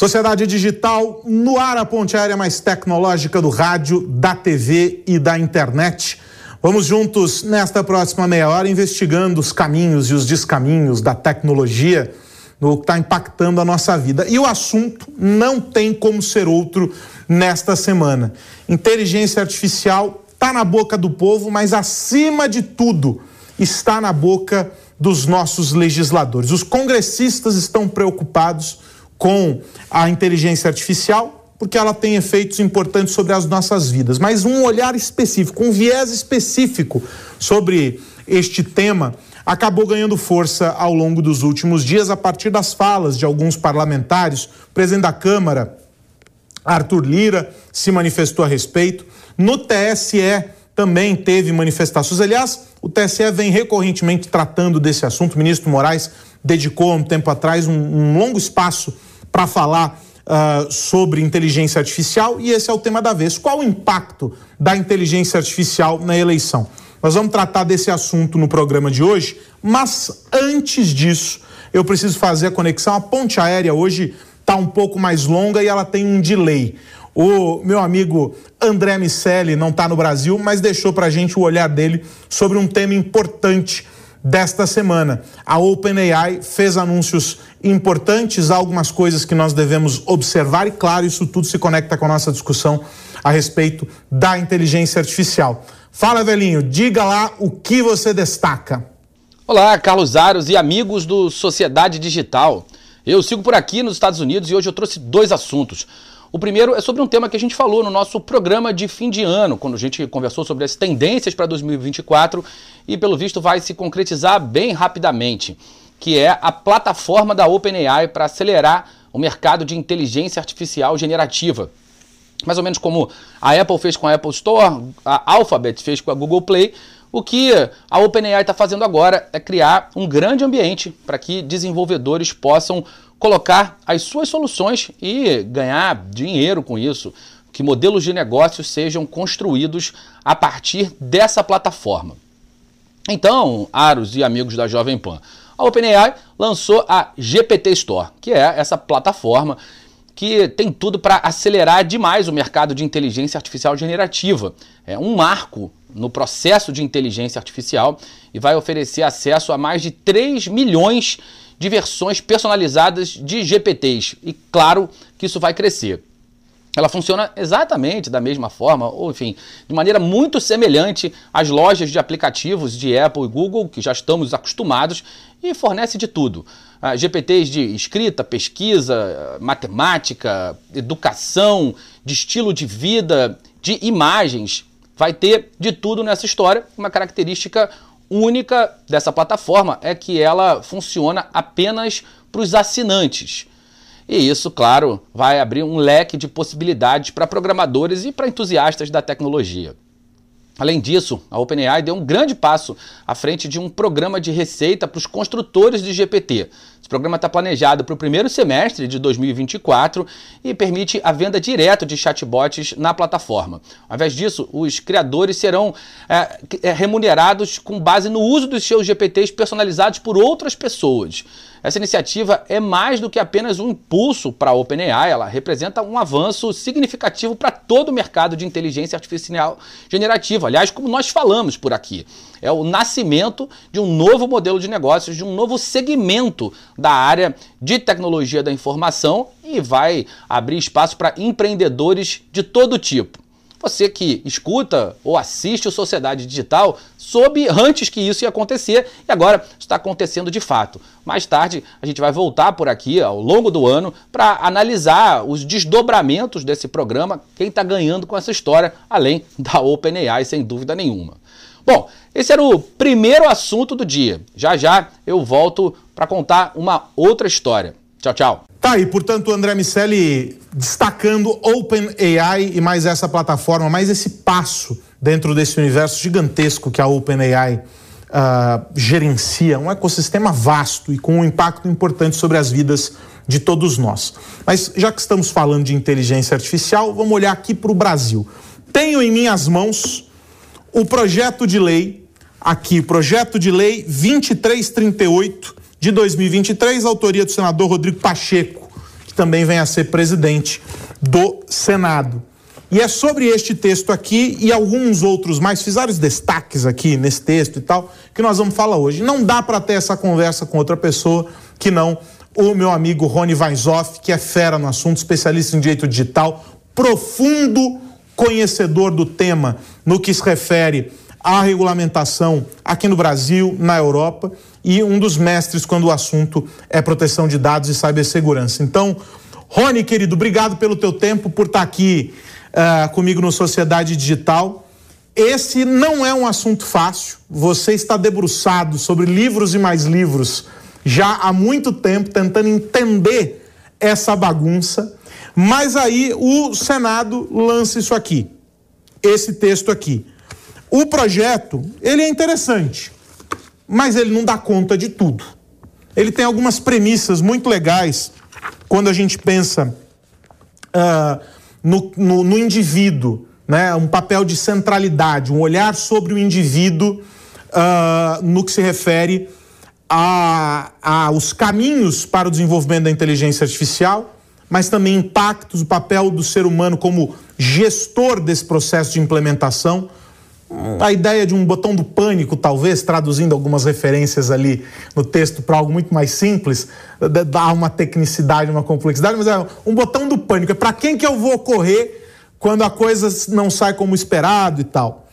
Sociedade Digital, no ar a ponte aérea mais tecnológica do rádio, da TV e da internet. Vamos juntos nesta próxima meia hora investigando os caminhos e os descaminhos da tecnologia no que está impactando a nossa vida. E o assunto não tem como ser outro nesta semana. Inteligência artificial está na boca do povo, mas acima de tudo está na boca dos nossos legisladores. Os congressistas estão preocupados com a inteligência artificial, porque ela tem efeitos importantes sobre as nossas vidas. Mas um olhar específico, um viés específico sobre este tema acabou ganhando força ao longo dos últimos dias a partir das falas de alguns parlamentares. O presidente da Câmara, Arthur Lira, se manifestou a respeito. No TSE também teve manifestações. Aliás, o TSE vem recorrentemente tratando desse assunto. O ministro Moraes dedicou um tempo atrás um, um longo espaço para falar uh, sobre inteligência artificial e esse é o tema da vez. Qual o impacto da inteligência artificial na eleição? Nós vamos tratar desse assunto no programa de hoje, mas antes disso, eu preciso fazer a conexão. A ponte aérea hoje está um pouco mais longa e ela tem um delay. O meu amigo André Miceli não está no Brasil, mas deixou para a gente o olhar dele sobre um tema importante desta semana. A OpenAI fez anúncios importantes, algumas coisas que nós devemos observar e, claro, isso tudo se conecta com a nossa discussão a respeito da inteligência artificial. Fala, velhinho, diga lá o que você destaca. Olá, Carlos Aros e amigos do Sociedade Digital. Eu sigo por aqui nos Estados Unidos e hoje eu trouxe dois assuntos. O primeiro é sobre um tema que a gente falou no nosso programa de fim de ano, quando a gente conversou sobre as tendências para 2024 e, pelo visto, vai se concretizar bem rapidamente, que é a plataforma da OpenAI para acelerar o mercado de inteligência artificial generativa. Mais ou menos como a Apple fez com a Apple Store, a Alphabet fez com a Google Play, o que a OpenAI está fazendo agora é criar um grande ambiente para que desenvolvedores possam colocar as suas soluções e ganhar dinheiro com isso, que modelos de negócios sejam construídos a partir dessa plataforma. Então, Aros e amigos da Jovem Pan, a OpenAI lançou a GPT Store, que é essa plataforma que tem tudo para acelerar demais o mercado de inteligência artificial generativa. É um marco no processo de inteligência artificial e vai oferecer acesso a mais de 3 milhões de versões personalizadas de GPTs. E claro que isso vai crescer. Ela funciona exatamente da mesma forma, ou enfim, de maneira muito semelhante às lojas de aplicativos de Apple e Google, que já estamos acostumados, e fornece de tudo. Ah, GPTs de escrita, pesquisa, matemática, educação, de estilo de vida, de imagens. Vai ter de tudo nessa história, uma característica única dessa plataforma é que ela funciona apenas para os assinantes. E isso, claro, vai abrir um leque de possibilidades para programadores e para entusiastas da tecnologia. Além disso, a OpenAI deu um grande passo à frente de um programa de receita para os construtores de GPT, programa está planejado para o primeiro semestre de 2024 e permite a venda direta de chatbots na plataforma. Ao invés disso, os criadores serão é, é remunerados com base no uso dos seus GPTs personalizados por outras pessoas. Essa iniciativa é mais do que apenas um impulso para a OpenAI, ela representa um avanço significativo para todo o mercado de inteligência artificial generativa. Aliás, como nós falamos por aqui, é o nascimento de um novo modelo de negócios, de um novo segmento da área de tecnologia da informação e vai abrir espaço para empreendedores de todo tipo. Você que escuta ou assiste o Sociedade Digital soube antes que isso ia acontecer e agora está acontecendo de fato. Mais tarde a gente vai voltar por aqui ao longo do ano para analisar os desdobramentos desse programa, quem está ganhando com essa história, além da OpenAI, sem dúvida nenhuma. Bom, esse era o primeiro assunto do dia. Já já eu volto para contar uma outra história. Tchau, tchau. Tá aí, portanto, André Miceli destacando OpenAI e mais essa plataforma, mais esse passo dentro desse universo gigantesco que a OpenAI uh, gerencia, um ecossistema vasto e com um impacto importante sobre as vidas de todos nós. Mas já que estamos falando de inteligência artificial, vamos olhar aqui para o Brasil. Tenho em minhas mãos o projeto de lei, aqui, projeto de lei 2338 de 2023, autoria do senador Rodrigo Pacheco também vem a ser presidente do Senado. E é sobre este texto aqui e alguns outros mais, fiz vários destaques aqui nesse texto e tal, que nós vamos falar hoje. Não dá para ter essa conversa com outra pessoa que não o meu amigo Rony Weishoff, que é fera no assunto, especialista em direito digital, profundo conhecedor do tema no que se refere à regulamentação aqui no Brasil, na Europa, e um dos mestres quando o assunto é proteção de dados e cibersegurança. Então, Rony, querido, obrigado pelo teu tempo, por estar aqui uh, comigo no Sociedade Digital. Esse não é um assunto fácil. Você está debruçado sobre livros e mais livros já há muito tempo, tentando entender essa bagunça. Mas aí o Senado lança isso aqui, esse texto aqui. O projeto, ele é interessante, mas ele não dá conta de tudo. Ele tem algumas premissas muito legais quando a gente pensa uh, no, no, no indivíduo, né? um papel de centralidade, um olhar sobre o indivíduo uh, no que se refere a, a, os caminhos para o desenvolvimento da inteligência artificial, mas também impactos, o papel do ser humano como gestor desse processo de implementação. A ideia de um botão do pânico, talvez, traduzindo algumas referências ali no texto para algo muito mais simples, dá uma tecnicidade, uma complexidade, mas é um botão do pânico. É para quem que eu vou correr quando a coisa não sai como esperado e tal.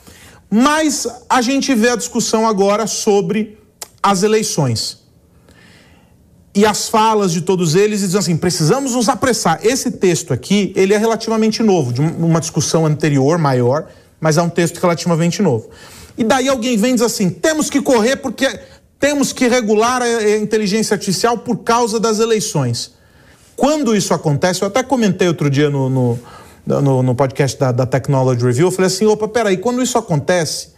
Mas a gente vê a discussão agora sobre as eleições. E as falas de todos eles dizem assim: precisamos nos apressar. Esse texto aqui, ele é relativamente novo, de uma discussão anterior, maior, mas é um texto relativamente novo. E daí alguém vem e diz assim: temos que correr porque temos que regular a inteligência artificial por causa das eleições. Quando isso acontece, eu até comentei outro dia no, no, no, no podcast da, da Technology Review, eu falei assim: opa, peraí, quando isso acontece,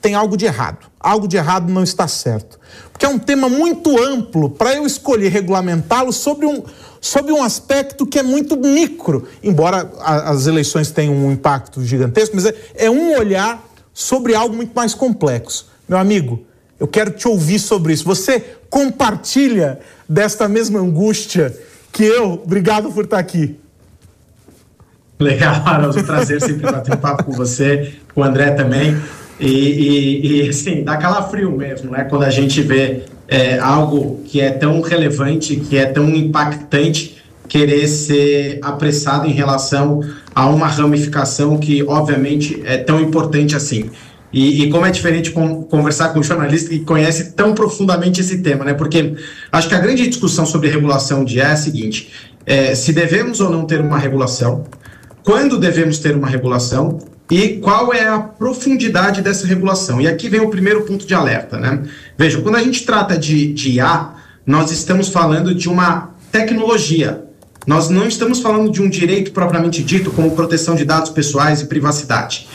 tem algo de errado. Algo de errado não está certo. Porque é um tema muito amplo para eu escolher regulamentá-lo sobre um, sobre um aspecto que é muito micro. Embora a, as eleições tenham um impacto gigantesco, mas é, é um olhar sobre algo muito mais complexo. Meu amigo, eu quero te ouvir sobre isso. Você compartilha desta mesma angústia que eu? Obrigado por estar aqui. Legal, Haroldo. Um prazer sempre bater um papo com você, com o André também. E, e, e assim, dá calafrio mesmo, né? Quando a gente vê é, algo que é tão relevante, que é tão impactante, querer ser apressado em relação a uma ramificação que, obviamente, é tão importante assim. E, e, como é diferente com, conversar com um jornalista que conhece tão profundamente esse tema, né? Porque acho que a grande discussão sobre regulação de é a seguinte: é, se devemos ou não ter uma regulação, quando devemos ter uma regulação e qual é a profundidade dessa regulação. E aqui vem o primeiro ponto de alerta, né? Veja, quando a gente trata de, de IA, nós estamos falando de uma tecnologia. Nós não estamos falando de um direito propriamente dito, como proteção de dados pessoais e privacidade.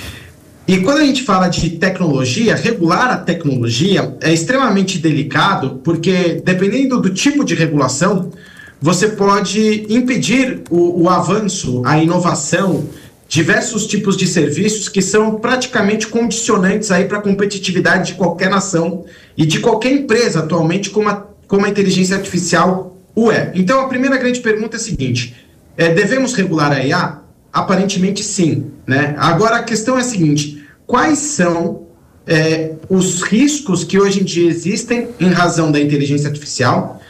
E quando a gente fala de tecnologia, regular a tecnologia é extremamente delicado, porque dependendo do tipo de regulação, você pode impedir o, o avanço, a inovação, diversos tipos de serviços que são praticamente condicionantes aí para a competitividade de qualquer nação e de qualquer empresa atualmente, como a, como a inteligência artificial o é. Então, a primeira grande pergunta é a seguinte: é, devemos regular a IA? Aparentemente, sim. Né? Agora, a questão é a seguinte: quais são é, os riscos que hoje em dia existem em razão da inteligência artificial?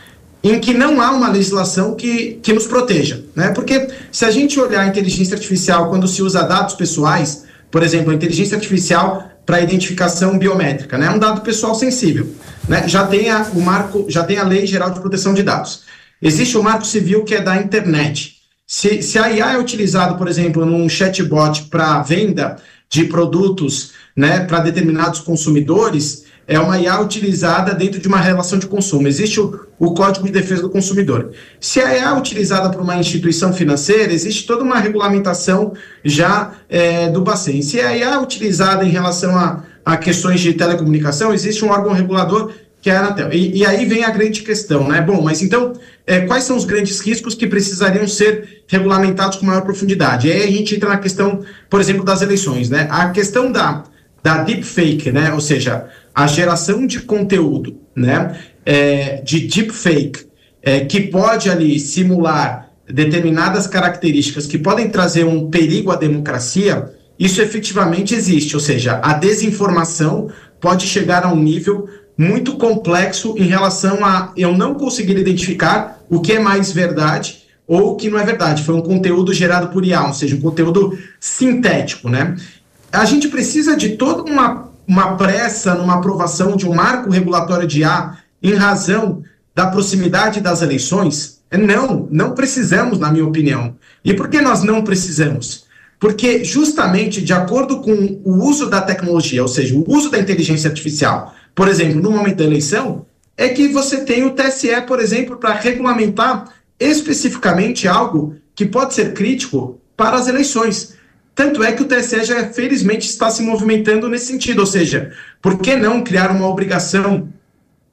Em que não há uma legislação que, que nos proteja. Né? Porque se a gente olhar a inteligência artificial quando se usa dados pessoais, por exemplo, a inteligência artificial para identificação biométrica, né? é um dado pessoal sensível. Né? Já, tem a, o marco, já tem a Lei Geral de Proteção de Dados. Existe o marco civil que é da internet. Se, se a IA é utilizado, por exemplo, num chatbot para venda de produtos né, para determinados consumidores, é uma IA utilizada dentro de uma relação de consumo. Existe o, o Código de Defesa do Consumidor. Se a IA é utilizada por uma instituição financeira, existe toda uma regulamentação já é, do Bacen. Se a IA é utilizada em relação a, a questões de telecomunicação, existe um órgão regulador que é a Anatel. E, e, aí vem a grande questão, né? Bom, mas então, é, quais são os grandes riscos que precisariam ser regulamentados com maior profundidade? E aí a gente entra na questão, por exemplo, das eleições, né? A questão da, da deepfake, né? Ou seja, a geração de conteúdo, né, é, de deepfake, é, que pode ali simular determinadas características que podem trazer um perigo à democracia, isso efetivamente existe, ou seja, a desinformação pode chegar a um nível muito complexo em relação a eu não conseguir identificar o que é mais verdade ou o que não é verdade. Foi um conteúdo gerado por IA, ou seja, um conteúdo sintético, né? A gente precisa de toda uma, uma pressa numa aprovação de um marco regulatório de IA em razão da proximidade das eleições? Não, não precisamos, na minha opinião. E por que nós não precisamos? Porque, justamente, de acordo com o uso da tecnologia, ou seja, o uso da inteligência artificial, por exemplo, no momento da eleição, é que você tem o TSE, por exemplo, para regulamentar especificamente algo que pode ser crítico para as eleições. Tanto é que o TSE já, felizmente, está se movimentando nesse sentido, ou seja, por que não criar uma obrigação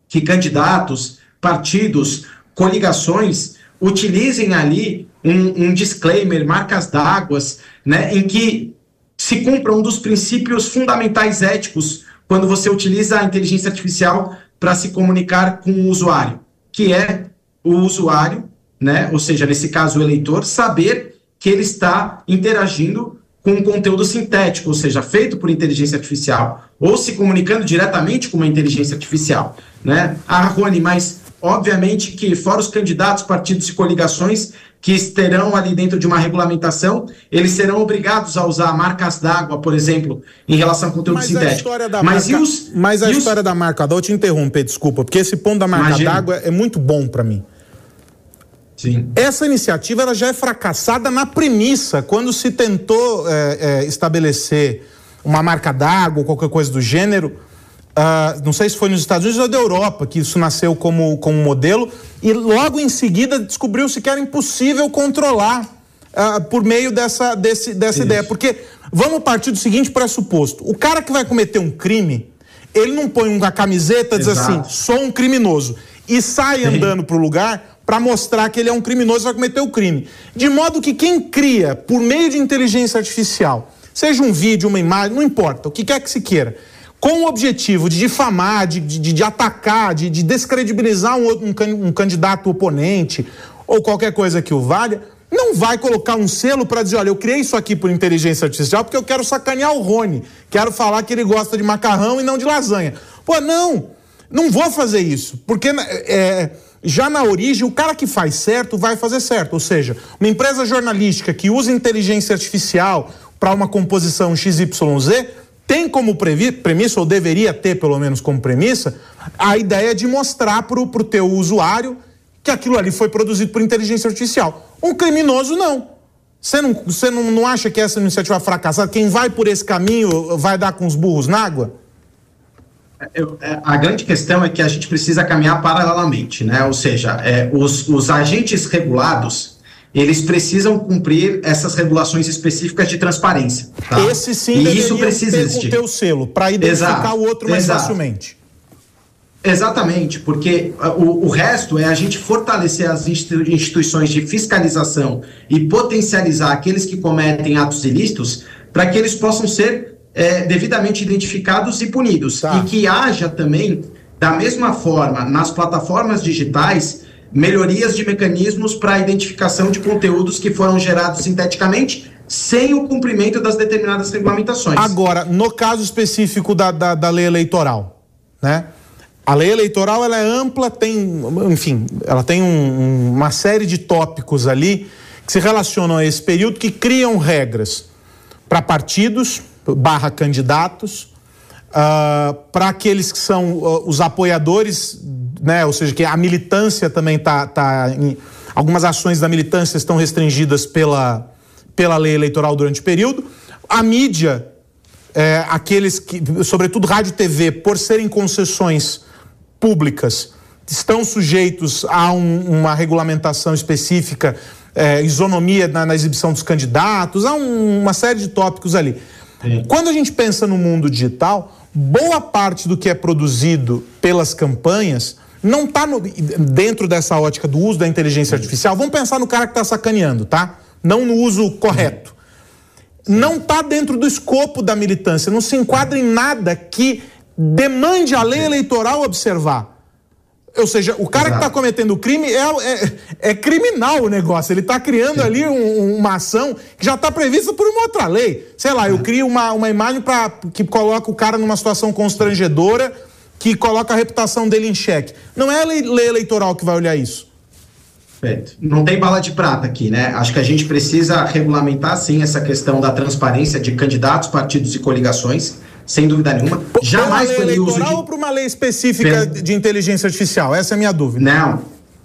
que candidatos, partidos, coligações utilizem ali um, um disclaimer, marcas d'água, né, em que se cumpra um dos princípios fundamentais éticos quando você utiliza a inteligência artificial para se comunicar com o usuário, que é o usuário, né, ou seja, nesse caso o eleitor, saber que ele está interagindo com um conteúdo sintético, ou seja, feito por inteligência artificial, ou se comunicando diretamente com uma inteligência artificial. Né? Ah, Rony, mas obviamente que fora os candidatos, partidos e coligações que estarão ali dentro de uma regulamentação, eles serão obrigados a usar marcas d'água, por exemplo, em relação ao conteúdo mas sintético. A história da mas marca, os, mas a história os... da marca d'água, eu te interromper, desculpa, porque esse ponto da marca d'água é muito bom para mim. Sim. Essa iniciativa ela já é fracassada na premissa, quando se tentou é, é, estabelecer uma marca d'água ou qualquer coisa do gênero. Uh, não sei se foi nos Estados Unidos ou da Europa que isso nasceu como, como modelo, e logo em seguida descobriu-se que era impossível controlar uh, por meio dessa, desse, dessa ideia. Porque vamos partir do seguinte pressuposto: o cara que vai cometer um crime, ele não põe uma camiseta e diz assim, sou um criminoso, e sai andando para o lugar para mostrar que ele é um criminoso e vai cometer o crime. De modo que quem cria, por meio de inteligência artificial, seja um vídeo, uma imagem, não importa, o que quer que se queira, com o objetivo de difamar, de, de, de atacar, de, de descredibilizar um, um, um candidato oponente ou qualquer coisa que o valha, não vai colocar um selo para dizer, olha, eu criei isso aqui por inteligência artificial porque eu quero sacanear o Rony, quero falar que ele gosta de macarrão e não de lasanha. Pô, não, não vou fazer isso, porque é, já na origem, o cara que faz certo vai fazer certo. Ou seja, uma empresa jornalística que usa inteligência artificial para uma composição XYZ tem como premissa, ou deveria ter pelo menos como premissa, a ideia de mostrar para o teu usuário que aquilo ali foi produzido por inteligência artificial. Um criminoso, não. Você não, você não, não acha que essa iniciativa é fracassada? Quem vai por esse caminho vai dar com os burros na água? Eu, é, a grande questão é que a gente precisa caminhar paralelamente, né? Ou seja, é, os, os agentes regulados eles precisam cumprir essas regulações específicas de transparência. Tá? Esse sim e isso precisa ter existir. o teu selo para identificar exato, o outro mais exato. facilmente. Exatamente, porque o, o, resto é a gente fortalecer as instituições de fiscalização e potencializar aqueles que cometem atos ilícitos para que eles possam ser é, devidamente identificados e punidos. Tá. E que haja também, da mesma forma, nas plataformas digitais, melhorias de mecanismos para a identificação de conteúdos que foram gerados sinteticamente sem o cumprimento das determinadas regulamentações. Agora, no caso específico da, da, da lei eleitoral, né? A lei eleitoral ela é ampla, tem, enfim, ela tem um, uma série de tópicos ali que se relacionam a esse período que criam regras para partidos, barra candidatos, uh, ah, para aqueles que são uh, os apoiadores, né, ou seja, que a militância também está. Tá em, algumas ações da militância estão restringidas pela, pela lei eleitoral durante o período. A mídia, é, aqueles que, sobretudo rádio e TV, por serem concessões públicas, estão sujeitos a um, uma regulamentação específica, é, isonomia na, na, exibição dos candidatos, há um, uma série de tópicos ali. Quando a gente pensa no mundo digital, boa parte do que é produzido pelas campanhas não está dentro dessa ótica do uso da inteligência artificial. Vamos pensar no cara que está sacaneando, tá? Não no uso correto. Não está dentro do escopo da militância, não se enquadra em nada que demande a lei eleitoral observar. Ou seja, o cara tá Exato. que está cometendo o crime é, é, é, criminal o negócio. Ele está criando Sim. ali um, uma ação que já está prevista por uma outra lei. Sei lá, eu é. crio uma, uma imagem pra, que coloca o cara numa situação constrangedora, que coloca a reputação dele em xeque. Não é a lei, lei eleitoral que vai olhar isso. Perfeito. Não tem bala de prata aqui, né? Acho que a gente precisa regulamentar, sim, essa questão da transparência de candidatos, partidos e coligações sem dúvida nenhuma. Jamais foi uso de... ou para uma lei específica de inteligência artificial? Essa é a minha dúvida. Não.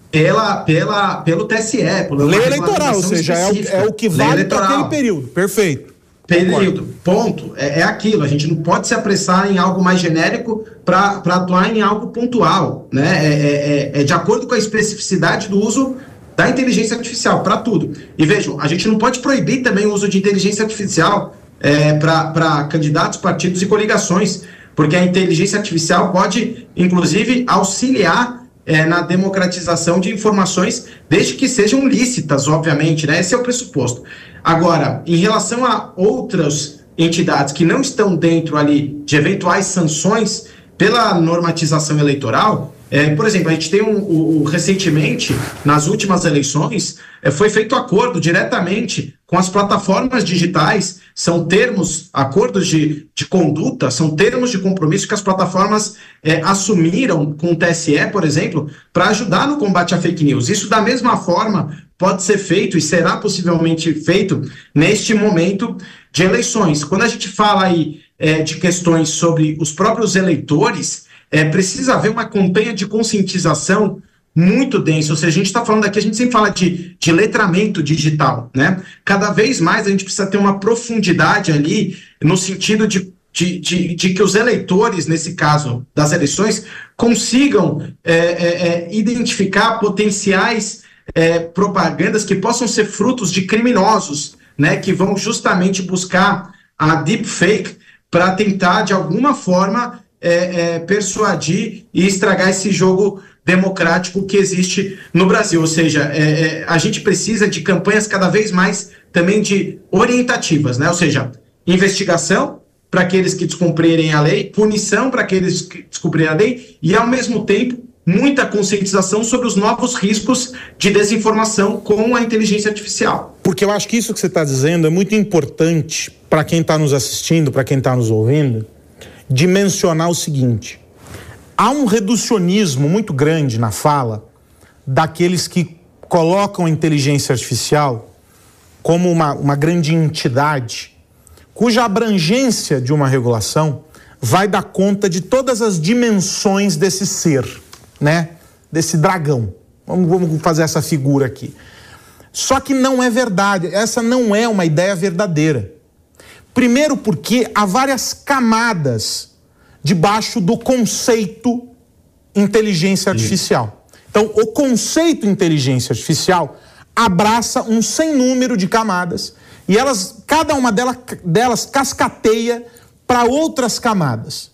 Pela, pela, pelo TSE. Pela lei eleitoral, ou seja, é o, é o, que vale para aquele período. Perfeito. Período. Ponto. É, é, aquilo. A gente não pode se apressar em algo mais genérico para atuar em algo pontual. Né? É, é, é, é de acordo com a especificidade do uso da inteligência artificial para tudo. E vejam, a gente não pode proibir também o uso de inteligência artificial é, para candidatos, partidos e coligações, porque a inteligência artificial pode, inclusive, auxiliar é, na democratização de informações, desde que sejam lícitas, obviamente, né? Esse é o pressuposto. Agora, em relação a outras entidades que não estão dentro ali de eventuais sanções pela normatização eleitoral, é, por exemplo, a gente tem um, o, o, recentemente, nas últimas eleições, é, foi feito acordo diretamente com as plataformas digitais, são termos, acordos de, de conduta, são termos de compromisso que as plataformas é, assumiram com o TSE, por exemplo, para ajudar no combate à fake news. Isso, da mesma forma, pode ser feito e será possivelmente feito neste momento de eleições. Quando a gente fala aí é, de questões sobre os próprios eleitores, é, precisa haver uma campanha de conscientização muito densa. Ou seja, a gente está falando aqui, a gente sempre fala de, de letramento digital, né? Cada vez mais a gente precisa ter uma profundidade ali no sentido de de, de, de, que os eleitores, nesse caso das eleições, consigam é, é, é, identificar potenciais é, propagandas que possam ser frutos de criminosos, né, que vão justamente buscar a deepfake para tentar, de alguma forma, é, é, persuadir e estragar esse jogo democrático que existe no Brasil. Ou seja, é, é, a gente precisa de campanhas cada vez mais também de orientativas, né? Ou seja, investigação para aqueles que descumprirem a lei, punição para aqueles que descumprirem a lei e, ao mesmo tempo, muita conscientização sobre os novos riscos de desinformação com a inteligência artificial. Porque eu acho que isso que você está dizendo é muito importante para quem está nos assistindo, para quem está nos ouvindo, de mencionar o seguinte: há um reducionismo muito grande na fala daqueles que colocam a inteligência artificial como uma, uma grande entidade cuja abrangência de uma regulação vai dar conta de todas as dimensões desse ser, né? Desse dragão. Vamos, vamos fazer essa figura aqui. Só que não é verdade, essa não é uma ideia verdadeira. Primeiro, porque há várias camadas debaixo do conceito inteligência artificial. Então, o conceito inteligência artificial abraça um sem número de camadas e elas, cada uma delas, delas cascateia para outras camadas.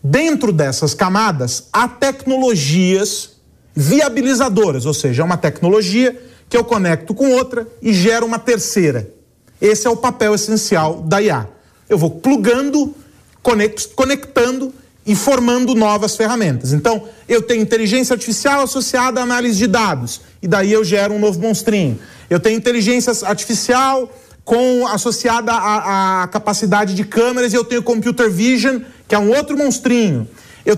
Dentro dessas camadas, há tecnologias viabilizadoras, ou seja, é uma tecnologia que eu conecto com outra e gera uma terceira. Esse é o papel essencial da IA. Eu vou plugando, conectando e formando novas ferramentas. Então, eu tenho inteligência artificial associada à análise de dados, e daí eu gero um novo monstrinho. Eu tenho inteligência artificial com associada à, capacidade de câmeras e eu tenho computer vision, que é um outro monstrinho.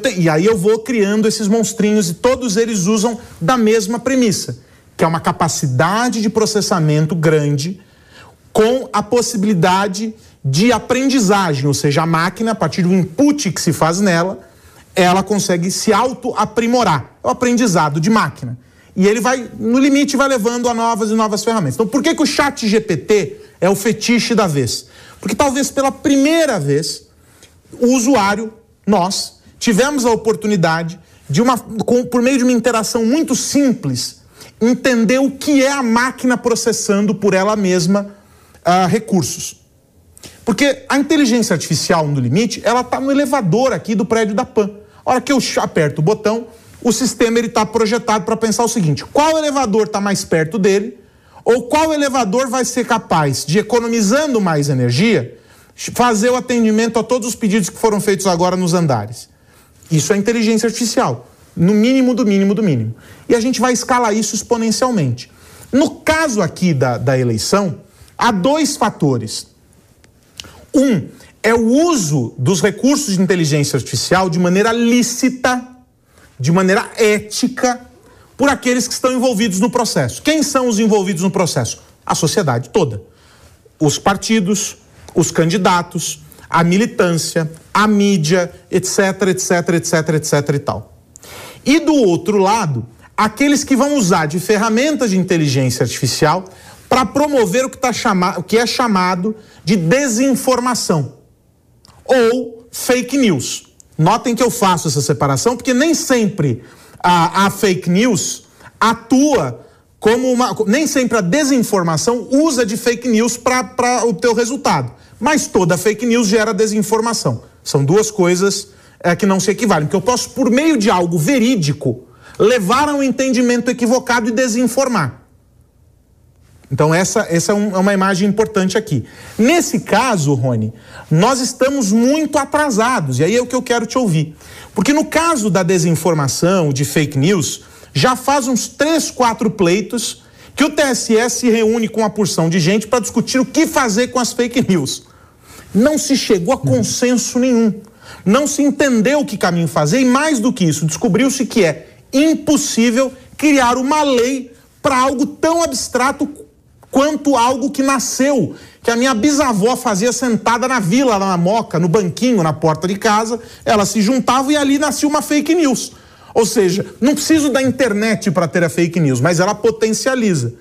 Te... E aí eu vou criando esses monstrinhos e todos eles usam da mesma premissa, que é uma capacidade de processamento grande com a possibilidade de aprendizagem, ou seja, a máquina, a partir do input que se faz nela, ela consegue se auto-aprimorar. É o aprendizado de máquina. E ele vai, no limite, vai levando a novas e novas ferramentas. Então, por que, que o chat GPT é o fetiche da vez? Porque talvez pela primeira vez, o usuário, nós, tivemos a oportunidade de uma, com, por meio de uma interação muito simples, entender o que é a máquina processando por ela mesma uh, recursos. Porque a inteligência artificial, no limite, ela está no elevador aqui do prédio da PAN. A hora que eu aperto o botão, o sistema está projetado para pensar o seguinte: qual elevador está mais perto dele, ou qual elevador vai ser capaz de, economizando mais energia, fazer o atendimento a todos os pedidos que foram feitos agora nos andares. Isso é inteligência artificial. no mínimo do mínimo do mínimo. E a gente vai escalar isso exponencialmente. No caso aqui da, da eleição, há dois fatores. Um é o uso dos recursos de inteligência artificial de maneira lícita, de maneira ética, por aqueles que estão envolvidos no processo. Quem são os envolvidos no processo? A sociedade toda. Os partidos, os candidatos, a militância, a mídia, etc, etc, etc, etc e tal. E do outro lado, aqueles que vão usar de ferramentas de inteligência artificial para promover o que, tá chama, o que é chamado de desinformação ou fake news. Notem que eu faço essa separação porque nem sempre a, a fake news atua como uma. Nem sempre a desinformação usa de fake news para o teu resultado. Mas toda fake news gera desinformação. São duas coisas é, que não se equivalem. Porque eu posso, por meio de algo verídico, levar a um entendimento equivocado e desinformar. Então, essa, essa é, um, é uma imagem importante aqui. Nesse caso, Rony, nós estamos muito atrasados, e aí é o que eu quero te ouvir. Porque no caso da desinformação, de fake news, já faz uns três, quatro pleitos que o TSE se reúne com uma porção de gente para discutir o que fazer com as fake news. Não se chegou a consenso nenhum. Não se entendeu que caminho fazer, e mais do que isso, descobriu-se que é impossível criar uma lei para algo tão abstrato quanto algo que nasceu, que a minha bisavó fazia sentada na vila, na moca, no banquinho, na porta de casa, ela se juntava e ali nascia uma fake news. Ou seja, não preciso da internet para ter a fake news, mas ela potencializa.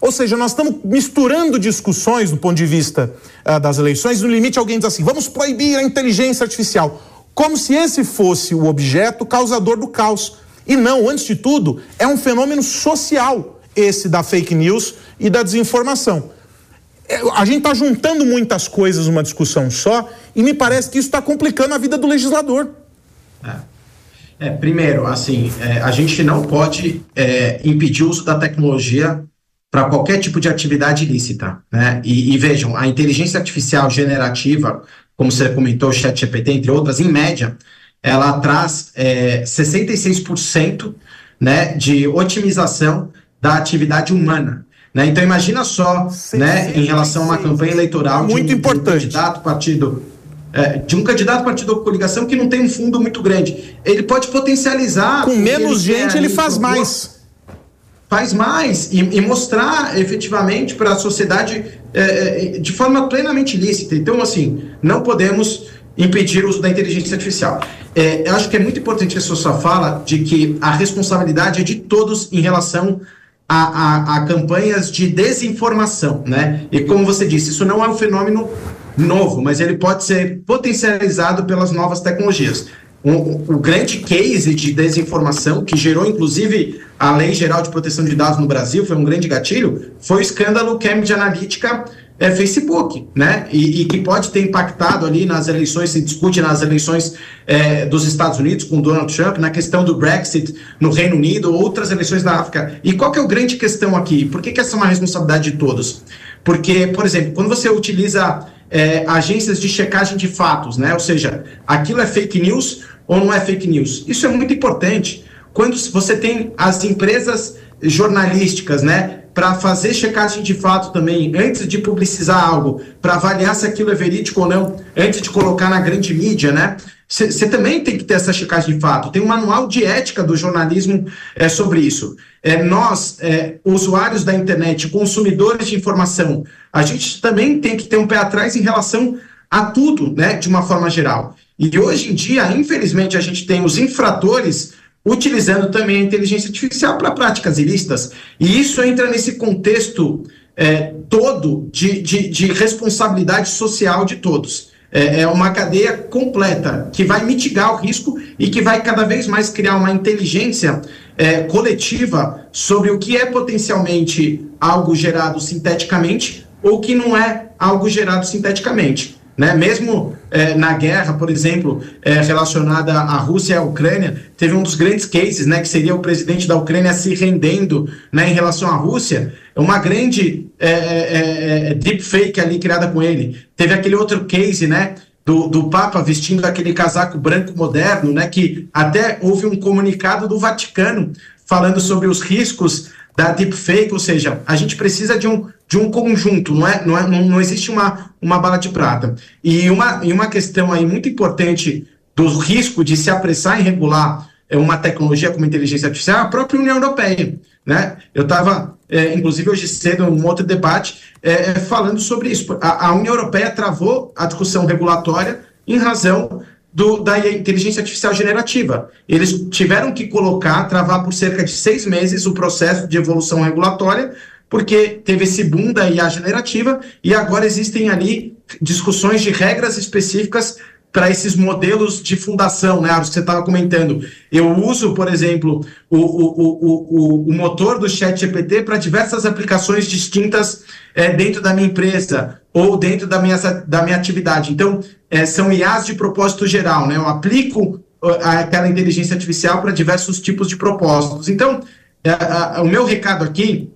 Ou seja, nós estamos misturando discussões do ponto de vista uh, das eleições. No limite, alguém diz assim: vamos proibir a inteligência artificial. Como se esse fosse o objeto causador do caos. E não, antes de tudo, é um fenômeno social, esse da fake news e da desinformação. É, a gente está juntando muitas coisas numa discussão só e me parece que isso está complicando a vida do legislador. É. é primeiro, assim, é, a gente não pode é, impedir o uso da tecnologia para qualquer tipo de atividade ilícita. Né? E, e, vejam, a inteligência artificial generativa, como você comentou, o ChatGPT, entre outras, em média, ela traz é, 66% né, de otimização da atividade humana. Né? Então imagina só, sim, né, sim, em relação a uma campanha eleitoral muito de um, importante. De um candidato partido é, de um candidato partido ou coligação que não tem um fundo muito grande. Ele pode potencializar. Com menos gente, ele faz mais faz mais e, e mostrar efetivamente para a sociedade é, é, de forma plenamente lícita. Então, assim, não podemos impedir o uso da inteligência artificial. É, eu acho que é muito importante que a sua fala de que a responsabilidade é de todos em relação a, a, a, campanhas de desinformação, né? E como você disse, isso não é um fenômeno novo, mas ele pode ser potencializado pelas novas tecnologias. O, o, grande case de desinformação, que gerou inclusive a Lei Geral de Proteção de Dados no Brasil, foi um grande gatilho, foi o escândalo Cambridge Analytica é, Facebook, né? E, e, que pode ter impactado ali nas eleições, se discute nas eleições é, dos Estados Unidos com Donald Trump, na questão do Brexit no Reino Unido, outras eleições da África. E qual que é a grande questão aqui? Por que, que essa é uma responsabilidade de todos? Porque, por exemplo, quando você utiliza é, agências de checagem de fatos, né? Ou seja, aquilo é fake news ou não é fake news? Isso é muito importante. Quando você tem as empresas jornalísticas, né? Para fazer checagem de fato também, antes de publicizar algo, para avaliar se aquilo é verídico ou não, antes de colocar na grande mídia, né? Você também tem que ter essa checagem de fato. Tem um manual de ética do jornalismo é, sobre isso. É, nós, é, usuários da internet, consumidores de informação, a gente também tem que ter um pé atrás em relação a tudo, né, de uma forma geral. E hoje em dia, infelizmente, a gente tem os infratores utilizando também a inteligência artificial para práticas ilícitas. E isso entra nesse contexto é, todo de, de, de responsabilidade social de todos é, é uma cadeia completa que vai mitigar o risco e que vai cada vez mais criar uma inteligência é, coletiva sobre o que é potencialmente algo gerado sinteticamente ou que não é algo gerado sinteticamente. Né? Mesmo é, na guerra, por exemplo, é, relacionada à Rússia e à Ucrânia, teve um dos grandes cases, né, que seria o presidente da Ucrânia se rendendo né, em relação à Rússia, uma grande é deepfake ali criada com ele. Teve aquele outro case, né, do, do Papa vestindo aquele casaco branco moderno, né? Que até houve um comunicado do Vaticano falando sobre os riscos da deepfake, ou seja, a gente precisa de um, de um conjunto, não, é, não, é, não, não existe uma, uma bala de prata. E uma, e uma questão aí muito importante do risco de se apressar em regular é, uma tecnologia como inteligência artificial, é a própria União Europeia. Né? Eu estava, é, inclusive, hoje cedo, em um outro debate, é, é, falando sobre isso. A, a União Europeia travou a discussão regulatória em razão do, da inteligência artificial generativa. Eles tiveram que colocar, travar por cerca de seis meses o processo de evolução regulatória, porque teve esse boom da IA generativa e agora existem ali discussões de regras específicas para esses modelos de fundação, né, Aros, que você estava comentando. Eu uso, por exemplo, o, o, o, o, motor do Chat GPT para diversas aplicações distintas é, dentro da minha empresa ou dentro da minha, da minha atividade. Então, é, são IAs de propósito geral, né? Eu aplico aquela inteligência artificial para diversos tipos de propósitos. Então, é, o meu recado aqui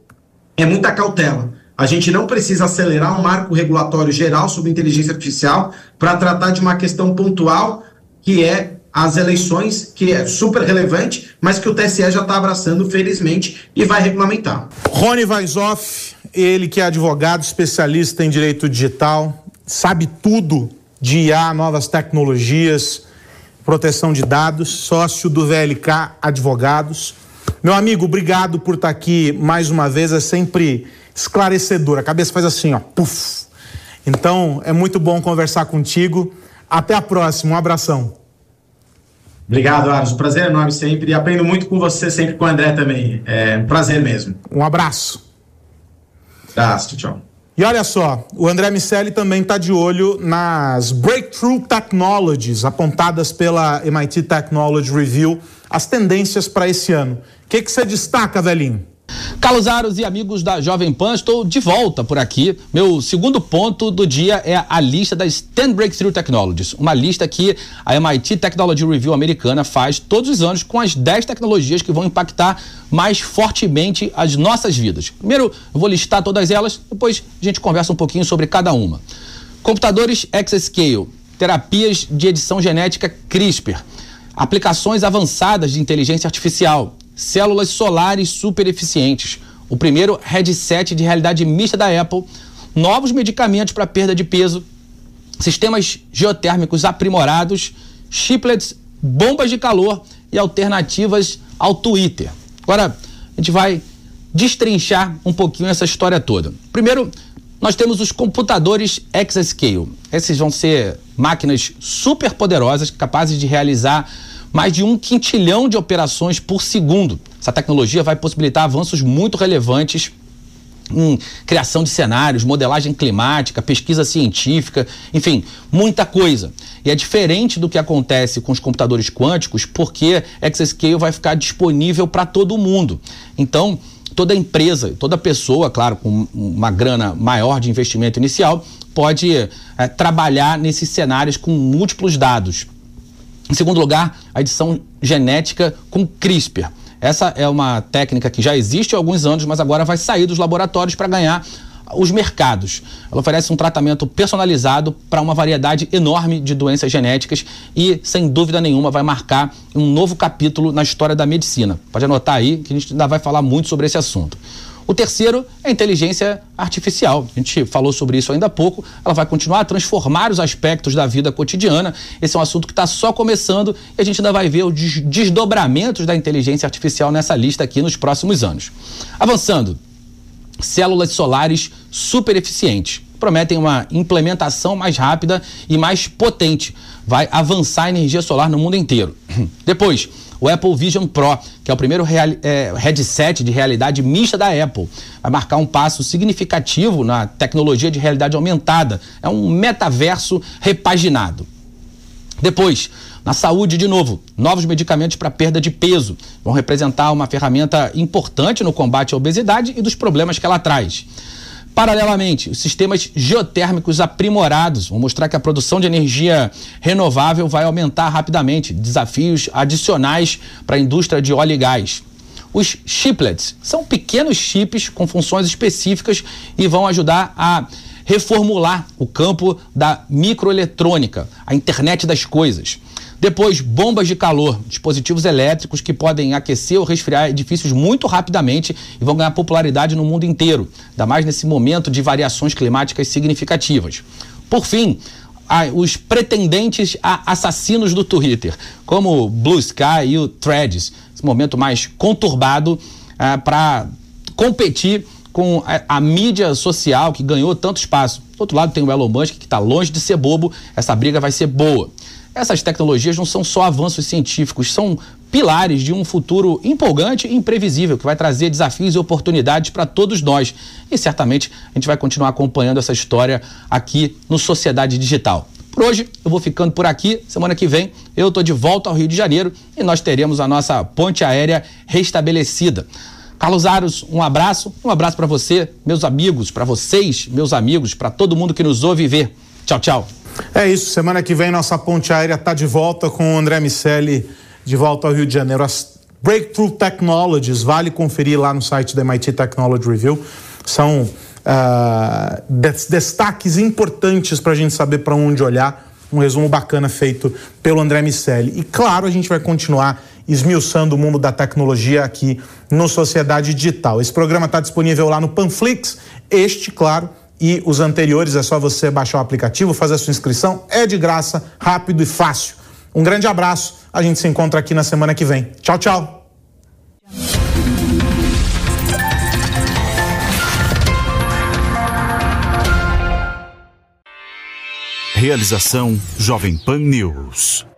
é muita cautela. A gente não precisa acelerar um marco regulatório geral sobre inteligência artificial para tratar de uma questão pontual que é as eleições, que é super relevante, mas que o TSE já está abraçando, felizmente, e vai regulamentar. Rony Weisoff, ele que é advogado especialista em direito digital, sabe tudo de IA, novas tecnologias, proteção de dados, sócio do VLK Advogados. Meu amigo, obrigado por estar aqui mais uma vez, é sempre esclarecedor. A cabeça faz assim, ó, puf. Então, é muito bom conversar contigo. Até a próxima, um abração. Obrigado, Aros. Prazer enorme sempre. E aprendo muito com você, sempre com o André também. É um prazer mesmo. Um abraço. Abraço, tchau. E olha só, o André Miceli também está de olho nas Breakthrough Technologies apontadas pela MIT Technology Review, as tendências para esse ano. O que, você destaca, velhinho? Carlos Aros e amigos da Jovem Pan, estou de volta por aqui. Meu segundo ponto do dia é a lista das 10 Breakthrough Technologies, uma lista que a MIT Technology Review americana faz todos os anos com as 10 tecnologias que vão impactar mais fortemente as nossas vidas. Primeiro, eu vou listar todas elas, depois a gente conversa um pouquinho sobre cada uma. Computadores Exascale, terapias de edição genética CRISPR, aplicações avançadas de inteligência artificial, células solares super eficientes, o primeiro headset de realidade mista da Apple, novos medicamentos para perda de peso, sistemas geotérmicos aprimorados, chiplets, bombas de calor e alternativas ao Twitter. Agora, a gente vai destrinchar um pouquinho essa história toda. Primeiro, nós temos os computadores Exascale. Esses vão ser máquinas super poderosas, capazes de realizar mais de um quintilhão de operações por segundo. Essa tecnologia vai possibilitar avanços muito relevantes em criação de cenários, modelagem climática, pesquisa científica, enfim, muita coisa. E é diferente do que acontece com os computadores quânticos, porque Exascale vai ficar disponível para todo mundo. Então, toda empresa, toda pessoa, claro, com uma grana maior de investimento inicial, pode é, trabalhar nesses cenários com múltiplos dados. Em segundo lugar, a edição genética com CRISPR. Essa é uma técnica que já existe há alguns anos, mas agora vai sair dos laboratórios para ganhar os mercados. Ela oferece um tratamento personalizado para uma variedade enorme de doenças genéticas e, sem dúvida nenhuma, vai marcar um novo capítulo na história da medicina. Pode anotar aí que a gente ainda vai falar muito sobre esse assunto. O terceiro é a inteligência artificial. A gente falou sobre isso ainda há pouco. Ela vai continuar a transformar os aspectos da vida cotidiana. Esse é um assunto que está só começando e a gente ainda vai ver os desdobramentos da inteligência artificial nessa lista aqui nos próximos anos. Avançando, células solares super eficientes. Prometem uma implementação mais rápida e mais potente. Vai avançar a energia solar no mundo inteiro. Depois, o Apple Vision Pro, que é o primeiro é, headset de realidade mista da Apple. Vai marcar um passo significativo na tecnologia de realidade aumentada. É um metaverso repaginado. Depois, na saúde, de novo, novos medicamentos para perda de peso vão representar uma ferramenta importante no combate à obesidade e dos problemas que ela traz. Paralelamente, os sistemas geotérmicos aprimorados vão mostrar que a produção de energia renovável vai aumentar rapidamente, desafios adicionais para a indústria de óleo e gás. Os chiplets são pequenos chips com funções específicas e vão ajudar a reformular o campo da microeletrônica, a internet das coisas. Depois, bombas de calor, dispositivos elétricos que podem aquecer ou resfriar edifícios muito rapidamente e vão ganhar popularidade no mundo inteiro, ainda mais nesse momento de variações climáticas significativas. Por fim, os pretendentes a assassinos do Twitter, como o Blue Sky e o Threads, esse momento mais conturbado ah, para competir com a, a, mídia social que ganhou tanto espaço. Do outro lado tem o Elon Musk que está longe de ser bobo, essa briga vai ser boa. Essas tecnologias não são só avanços científicos, são pilares de um futuro empolgante e imprevisível, que vai trazer desafios e oportunidades para todos nós. E certamente a gente vai continuar acompanhando essa história aqui no Sociedade Digital. Por hoje eu vou ficando por aqui. Semana que vem eu estou de volta ao Rio de Janeiro e nós teremos a nossa ponte aérea restabelecida. Carlos Aros, um abraço, um abraço para você, meus amigos, para vocês, meus amigos, para todo mundo que nos ouve e vê. Tchau, tchau. É isso, semana que vem nossa ponte aérea está de volta com o André Miceli de volta ao Rio de Janeiro. As Breakthrough Technologies, vale conferir lá no site da MIT Technology Review. São uh, destaques importantes para a gente saber para onde olhar. Um resumo bacana feito pelo André Miceli. E claro, a gente vai continuar esmiuçando o mundo da tecnologia aqui no Sociedade Digital. Esse programa está disponível lá no Panflix. Este, claro, e os anteriores é só você baixar o aplicativo, fazer a sua inscrição, é de graça, rápido e fácil. Um grande abraço, a gente se encontra aqui na semana que vem. Tchau, tchau. Realização Jovem Pan News.